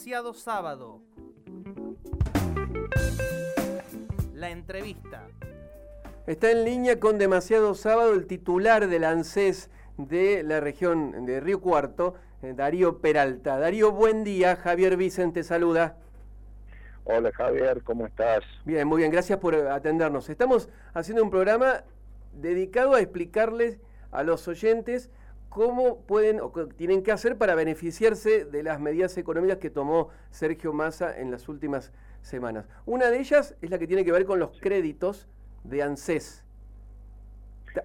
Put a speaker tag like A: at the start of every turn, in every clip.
A: Demasiado Sábado. La entrevista.
B: Está en línea con Demasiado Sábado el titular del ANSES de la región de Río Cuarto, eh, Darío Peralta. Darío, buen día. Javier Vicente saluda.
C: Hola Javier, ¿cómo estás?
B: Bien, muy bien, gracias por atendernos. Estamos haciendo un programa dedicado a explicarles a los oyentes cómo pueden o tienen que hacer para beneficiarse de las medidas económicas que tomó Sergio Massa en las últimas semanas. Una de ellas es la que tiene que ver con los créditos de ANSES.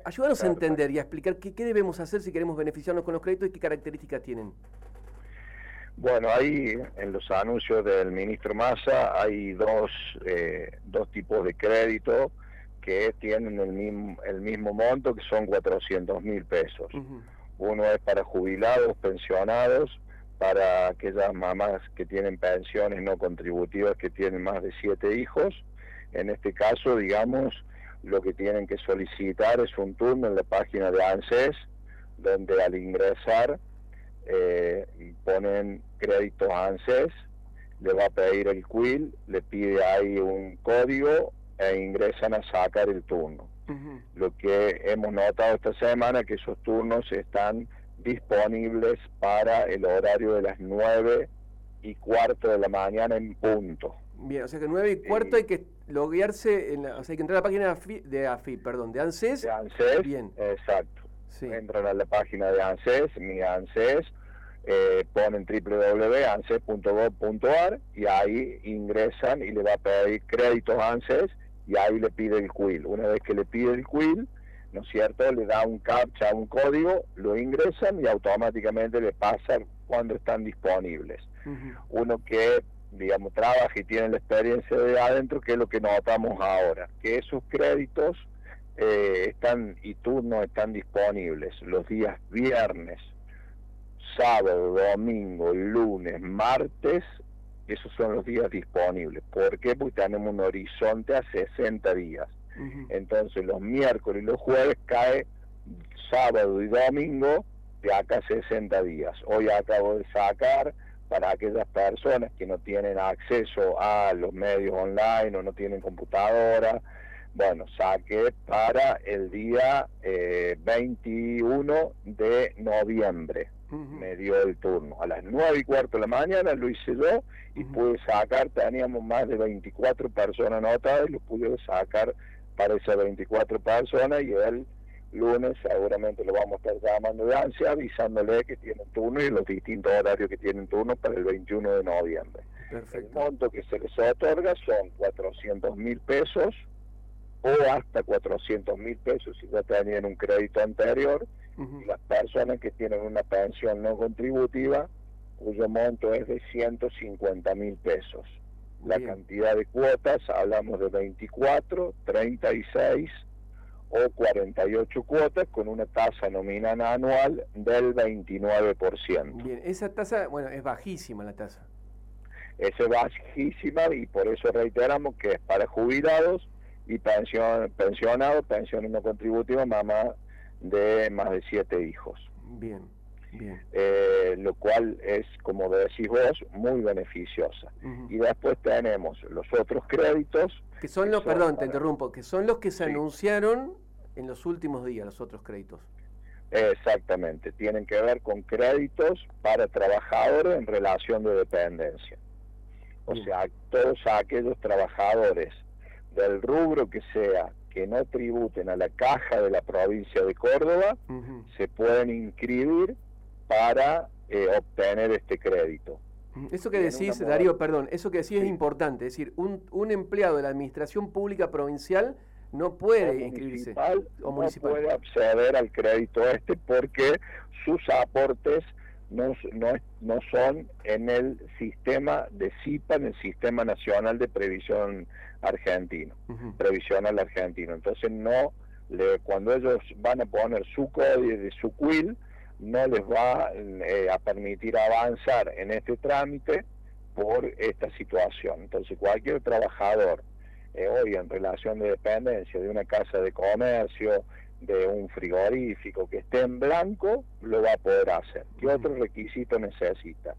B: Ayúdanos a entender y a explicar qué, debemos hacer si queremos beneficiarnos con los créditos y qué características tienen.
C: Bueno, ahí en los anuncios del ministro Massa hay dos, eh, dos tipos de crédito que tienen el mismo, el mismo monto, que son 400 mil pesos. Uno es para jubilados, pensionados, para aquellas mamás que tienen pensiones no contributivas que tienen más de siete hijos. En este caso, digamos, lo que tienen que solicitar es un turno en la página de ANSES, donde al ingresar eh, ponen créditos ANSES, le va a pedir el quill, le pide ahí un código e ingresan a sacar el turno. Lo que hemos notado esta semana es que esos turnos están disponibles para el horario de las 9 y cuarto de la mañana en punto.
B: Bien, o sea que 9 y cuarto hay que loguearse, en o sea, hay que entrar a la página de AFI, perdón, de ANSES.
C: De ANSES, Bien. exacto. Entran a la página de ANSES, mi ANSES, eh, ponen www.anses.gov.ar y ahí ingresan y le va a pedir créditos ANSES y ahí le pide el quill. Una vez que le pide el quill, ¿no es cierto? Le da un captcha, un código, lo ingresan y automáticamente le pasan cuando están disponibles. Uno que, digamos, trabaja y tiene la experiencia de adentro, que es lo que notamos ahora, que esos créditos eh, están y turnos están disponibles los días viernes, sábado, domingo, lunes, martes esos son los días disponibles. ¿Por qué? Porque tenemos un horizonte a 60 días. Entonces los miércoles y los jueves cae sábado y domingo de acá 60 días. Hoy acabo de sacar para aquellas personas que no tienen acceso a los medios online o no tienen computadora, bueno, saqué para el día 21 eh, de noviembre me dio el turno. A las nueve y cuarto de la mañana lo hice yo y pude sacar, teníamos más de 24 personas anotadas y lo pude sacar para esas 24 personas y el lunes seguramente lo vamos a estar llamando de ansia avisándole que tienen turno y los distintos horarios que tienen turno para el 21 de noviembre. El monto que se les otorga son 400 mil pesos o hasta 400 mil pesos si ya tenían un crédito anterior y las personas que tienen una pensión no contributiva cuyo monto es de 150 mil pesos. La cantidad de cuotas, hablamos de 24, 36 o 48 cuotas con una tasa nominal anual del 29%.
B: Bien, esa tasa, bueno, es bajísima la tasa.
C: Es bajísima y por eso reiteramos que es para jubilados y pension, pensionados, pensiones no contributivas, mamá de más de siete hijos.
B: Bien, bien.
C: Eh, lo cual es, como decís vos, muy beneficiosa. Y después tenemos los otros créditos.
B: Que son los, perdón, te interrumpo, que son los que se anunciaron en los últimos días, los otros créditos.
C: Exactamente, tienen que ver con créditos para trabajadores en relación de dependencia. O sea, todos aquellos trabajadores del rubro que sea que no tributen a la caja de la provincia de Córdoba se pueden inscribir para eh, obtener este crédito.
B: Eso que decís, Darío, perdón, eso que decís es importante, es decir, un, un, empleado de la administración pública provincial no puede inscribirse
C: o municipal. No puede acceder al crédito este porque sus aportes no, no, no son en el sistema de CIPA, en el Sistema Nacional de Previsión Argentino, Previsional Argentino. Entonces no, le, cuando ellos van a poner su código de su quill, no les va eh, a permitir avanzar en este trámite por esta situación. Entonces cualquier trabajador eh, hoy en relación de dependencia de una casa de comercio, de un frigorífico que esté en blanco, lo va a poder hacer. ¿Qué otro requisito necesita?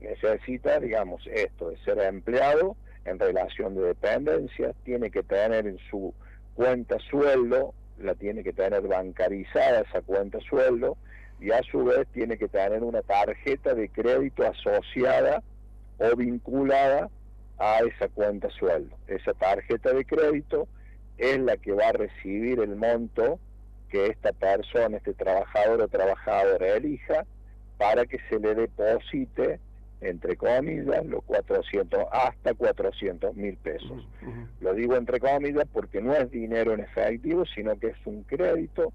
C: necesita, digamos, esto de ser empleado en relación de dependencia, tiene que tener en su cuenta sueldo, la tiene que tener bancarizada esa cuenta sueldo, y a su vez tiene que tener una tarjeta de crédito asociada o vinculada a esa cuenta sueldo. Esa tarjeta de crédito es la que va a recibir el monto que esta persona, este trabajador o trabajadora elija para que se le deposite, entre comillas, los 400, hasta 400 mil pesos. Lo digo entre comillas porque no es dinero en efectivo, sino que es un crédito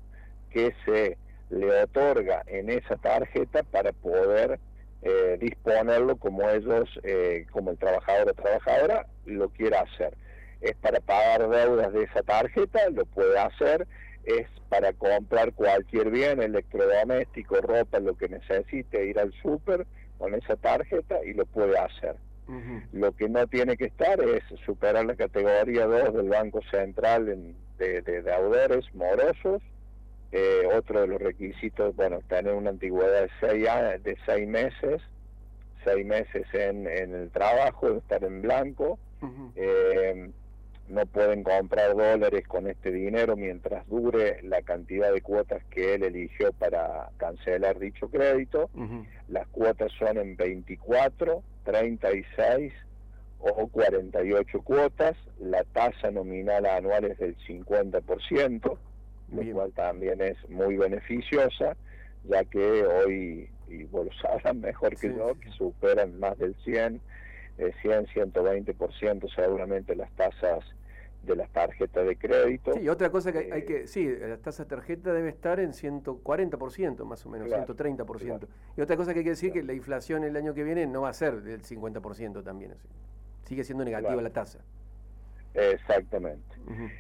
C: que se le otorga en esa tarjeta para poder eh, disponerlo como ellos, eh, como el trabajador o trabajadora lo quiera hacer. Es para pagar deudas de esa tarjeta, lo puede hacer, es para comprar cualquier bien, electrodoméstico, ropa, lo que necesite, ir al súper con esa tarjeta y lo puede hacer. Lo que no tiene que estar es superar la categoría 2 del Banco Central de, de deudores morosos, eh, otro de los requisitos, bueno, tener una antigüedad de seis, años, de seis meses, seis meses en, el trabajo, estar en blanco. Eh, no pueden comprar dólares con este dinero mientras dure la cantidad de cuotas que él eligió para cancelar dicho crédito. Las cuotas son en 24, 36 o 48 cuotas. La tasa nominal anual es del 50% lo cual también es muy beneficiosa, ya que hoy, y vos lo sabrán mejor que yo, que superan más del 100, eh, 100, 120% seguramente las tasas de las tarjetas de crédito.
B: Sí, y otra cosa que hay, que, sí, la tasa de tarjeta debe estar en 140% más o menos, 130%. Y otra cosa que hay que decir que la inflación el año que viene no va a ser del 50% también, sigue siendo negativa la tasa.
C: Exactamente.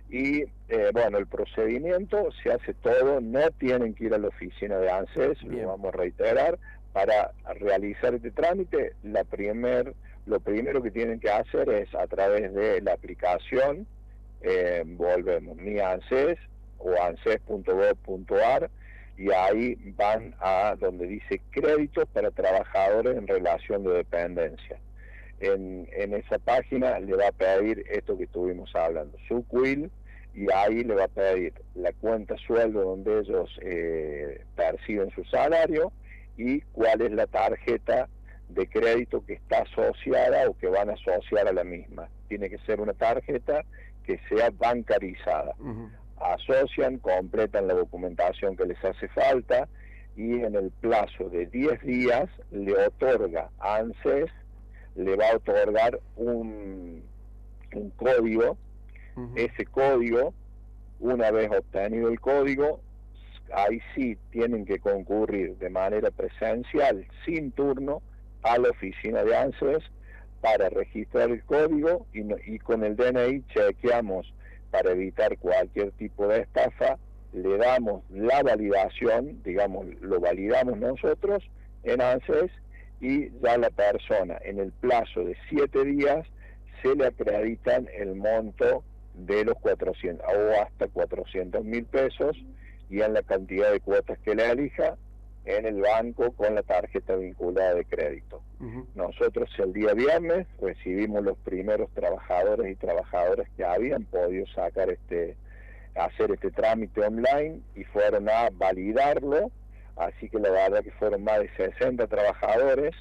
C: Y eh, bueno, el procedimiento se hace todo, no tienen que ir a la oficina de ANSES, lo vamos a reiterar, para realizar este trámite, la primer, lo primero que tienen que hacer es a través de la aplicación, eh, volvemos, mi ANSES o anses.gov.ar y ahí van a donde dice créditos para trabajadores en relación de dependencia. En, esa página le va a pedir esto que estuvimos hablando, su quill, y ahí le va a pedir la cuenta sueldo donde ellos eh, perciben su salario y cuál es la tarjeta de crédito que está asociada o que van a asociar a la misma. Tiene que ser una tarjeta que sea bancarizada. Asocian, completan la documentación que les hace falta y en el plazo de 10 días le otorga a ANSES le va a otorgar un, un código. Ese código, una vez obtenido el código, ahí sí tienen que concurrir de manera presencial, sin turno, a la oficina de ANSES para registrar el código y, y con el DNI chequeamos para evitar cualquier tipo de estafa, le damos la validación, digamos, lo validamos nosotros en ANSES y ya la persona en el plazo de siete días se le acreditan el monto de los 400 o hasta 400 mil pesos y en la cantidad de cuotas que le elija en el banco con la tarjeta vinculada de crédito. Nosotros el día viernes recibimos los primeros trabajadores y trabajadoras que habían podido sacar este hacer este trámite online y fueron a validarlo. Así que la verdad que fueron más de 60 trabajadores,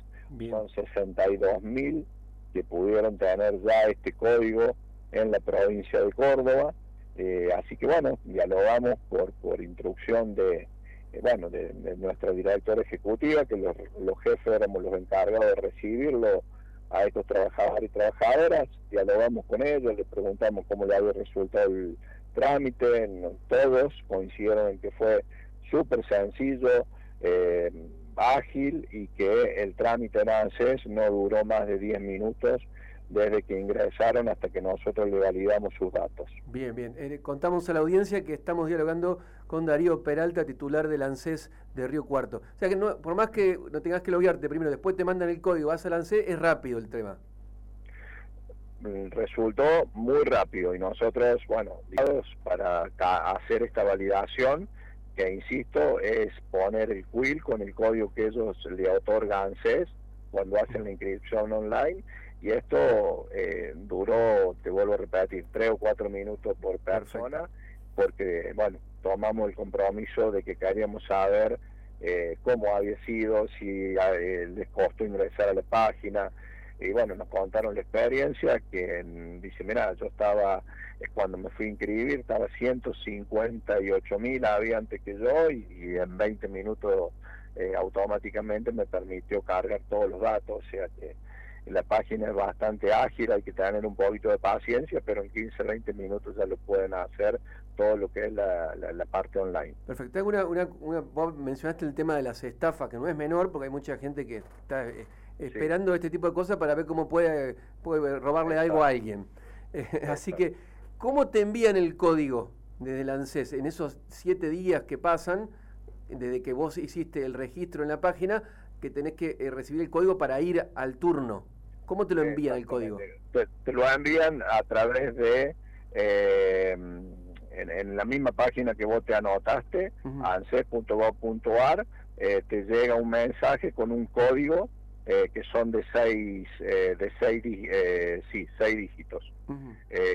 C: son 62 mil que pudieron tener ya este código en la provincia de Córdoba, eh, así que bueno, dialogamos por, por instrucción de, eh, bueno, de, nuestra directora ejecutiva, que los, jefes éramos los encargados de recibirlo a estos trabajadores y trabajadoras, dialogamos con ellos, les preguntamos cómo le había resultado el trámite, todos coincidieron en que fue súper sencillo, eh, ágil y que el trámite en ANSES no duró más de 10 minutos desde que ingresaron hasta que nosotros le validamos sus datos.
B: Bien, bien. Eh, contamos a la audiencia que estamos dialogando con Darío Peralta, titular del ANSES de Río Cuarto. O sea que no, por más que no tengas que loguearte primero, después te mandan el código, vas al ANSES, es rápido el tema.
C: Mm, resultó muy rápido y nosotros, bueno, para hacer esta validación, que insisto, es poner el quill con el código que ellos le otorgan ANSES cuando hacen la inscripción online y esto eh, duró, te vuelvo a repetir, tres o cuatro minutos por persona, porque, bueno, tomamos el compromiso de que queríamos saber eh, cómo había sido, si eh, les costó ingresar a la página, y bueno, nos contaron la experiencia, que dice, mira, yo estaba, es cuando me fui a inscribir, estaba 158 mil, había antes que yo, y, y en 20 minutos automáticamente me permitió cargar todos los datos, o sea que la página es bastante ágil, hay que tener un poquito de paciencia, pero en 15, 20 minutos ya lo pueden hacer todo lo que es la, la, parte online.
B: Perfecto. Una, una, vos mencionaste el tema de las estafas, que no es menor, porque hay mucha gente que está eh, esperando este tipo de cosas para ver cómo puede, puede robarle algo a alguien. así que, ¿cómo te envían el código desde el ANSES en esos siete días que pasan, desde que vos hiciste el registro en la página, que tenés que eh, recibir el código para ir al turno? ¿Cómo te lo envían el código?
C: Te, lo envían a través de, eh, en, la misma página que vos te anotaste, anses.gov.ar, eh, te llega un mensaje con un código eh, que son de seis, de seis, sí, seis dígitos.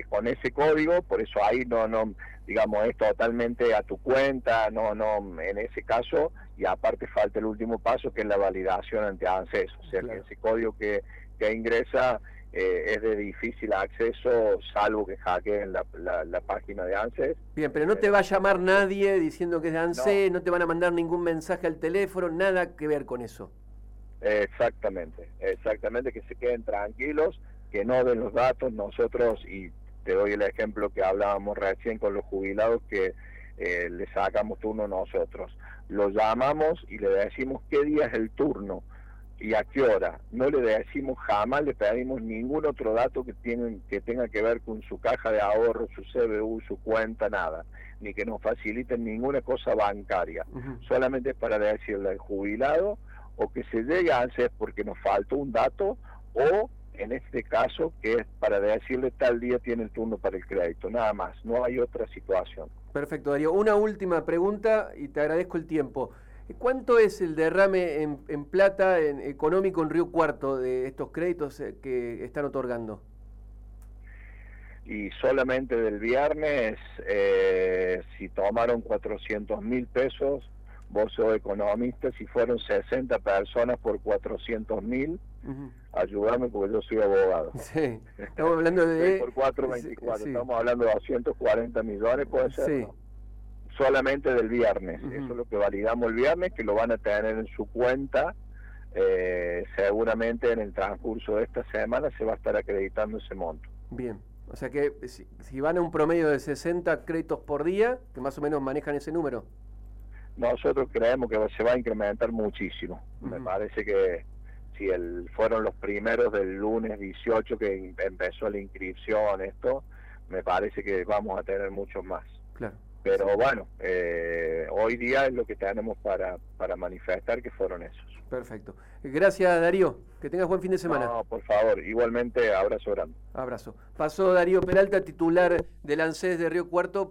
C: con ese código, por eso ahí no, no, digamos, es totalmente a tu cuenta, no, no, en ese caso, y aparte falta el último paso que es la validación ante ANSES, o sea, que ese código que que ingresa eh, es de difícil acceso, salvo que hackeen la, la, página de ANSES.
B: Bien, pero no te va a llamar nadie diciendo que es de ANSES, no. te van a mandar ningún mensaje al teléfono, nada que ver con eso.
C: Exactamente, exactamente, que se queden tranquilos, que no den los datos, nosotros, y te doy el ejemplo que hablábamos recién con los jubilados, que eh, le sacamos turno nosotros. Los llamamos y le decimos qué día es el turno y a qué hora. No le decimos jamás, le pedimos ningún otro dato que, tienen, que tenga que ver con su caja de ahorro, su CBU, su cuenta, nada, ni que nos faciliten ninguna cosa bancaria. Solamente para decirle al jubilado o que se llegue a ANSES porque nos faltó un dato o en este caso que es para decirle tal día tiene el turno para el crédito, nada más, no hay otra situación.
B: Perfecto, Darío. Una última pregunta y te agradezco el tiempo. ¿Cuánto es el derrame en, plata en, económico en Río Cuarto de estos créditos eh, que están otorgando?
C: Y solamente del viernes, eh, si tomaron 400 mil pesos, vos sos economista, si fueron 60 personas por 400 mil, ayúdame porque yo soy abogado.
B: Sí, estamos hablando de...
C: por 424, estamos hablando de 240 millones, puede ser. Sí solamente del viernes. Eso es lo que validamos el viernes, que lo van a tener en su cuenta. Eh, seguramente en el transcurso de esta semana se va a estar acreditando ese monto.
B: Bien, o sea que si, van a un promedio de 60 créditos por día, que más o menos manejan ese número.
C: Nosotros creemos que se va a incrementar muchísimo. Me parece que si el, fueron los primeros del lunes 18 que empezó la inscripción, esto, me parece que vamos a tener muchos más.
B: Claro.
C: Pero bueno, eh, hoy día es lo que tenemos para, para manifestar que fueron esos.
B: Perfecto. Gracias Darío, que tengas buen fin de semana.
C: No, por favor, igualmente abrazo grande.
B: Abrazo. Pasó Darío Peralta, titular del ANSES de Río Cuarto.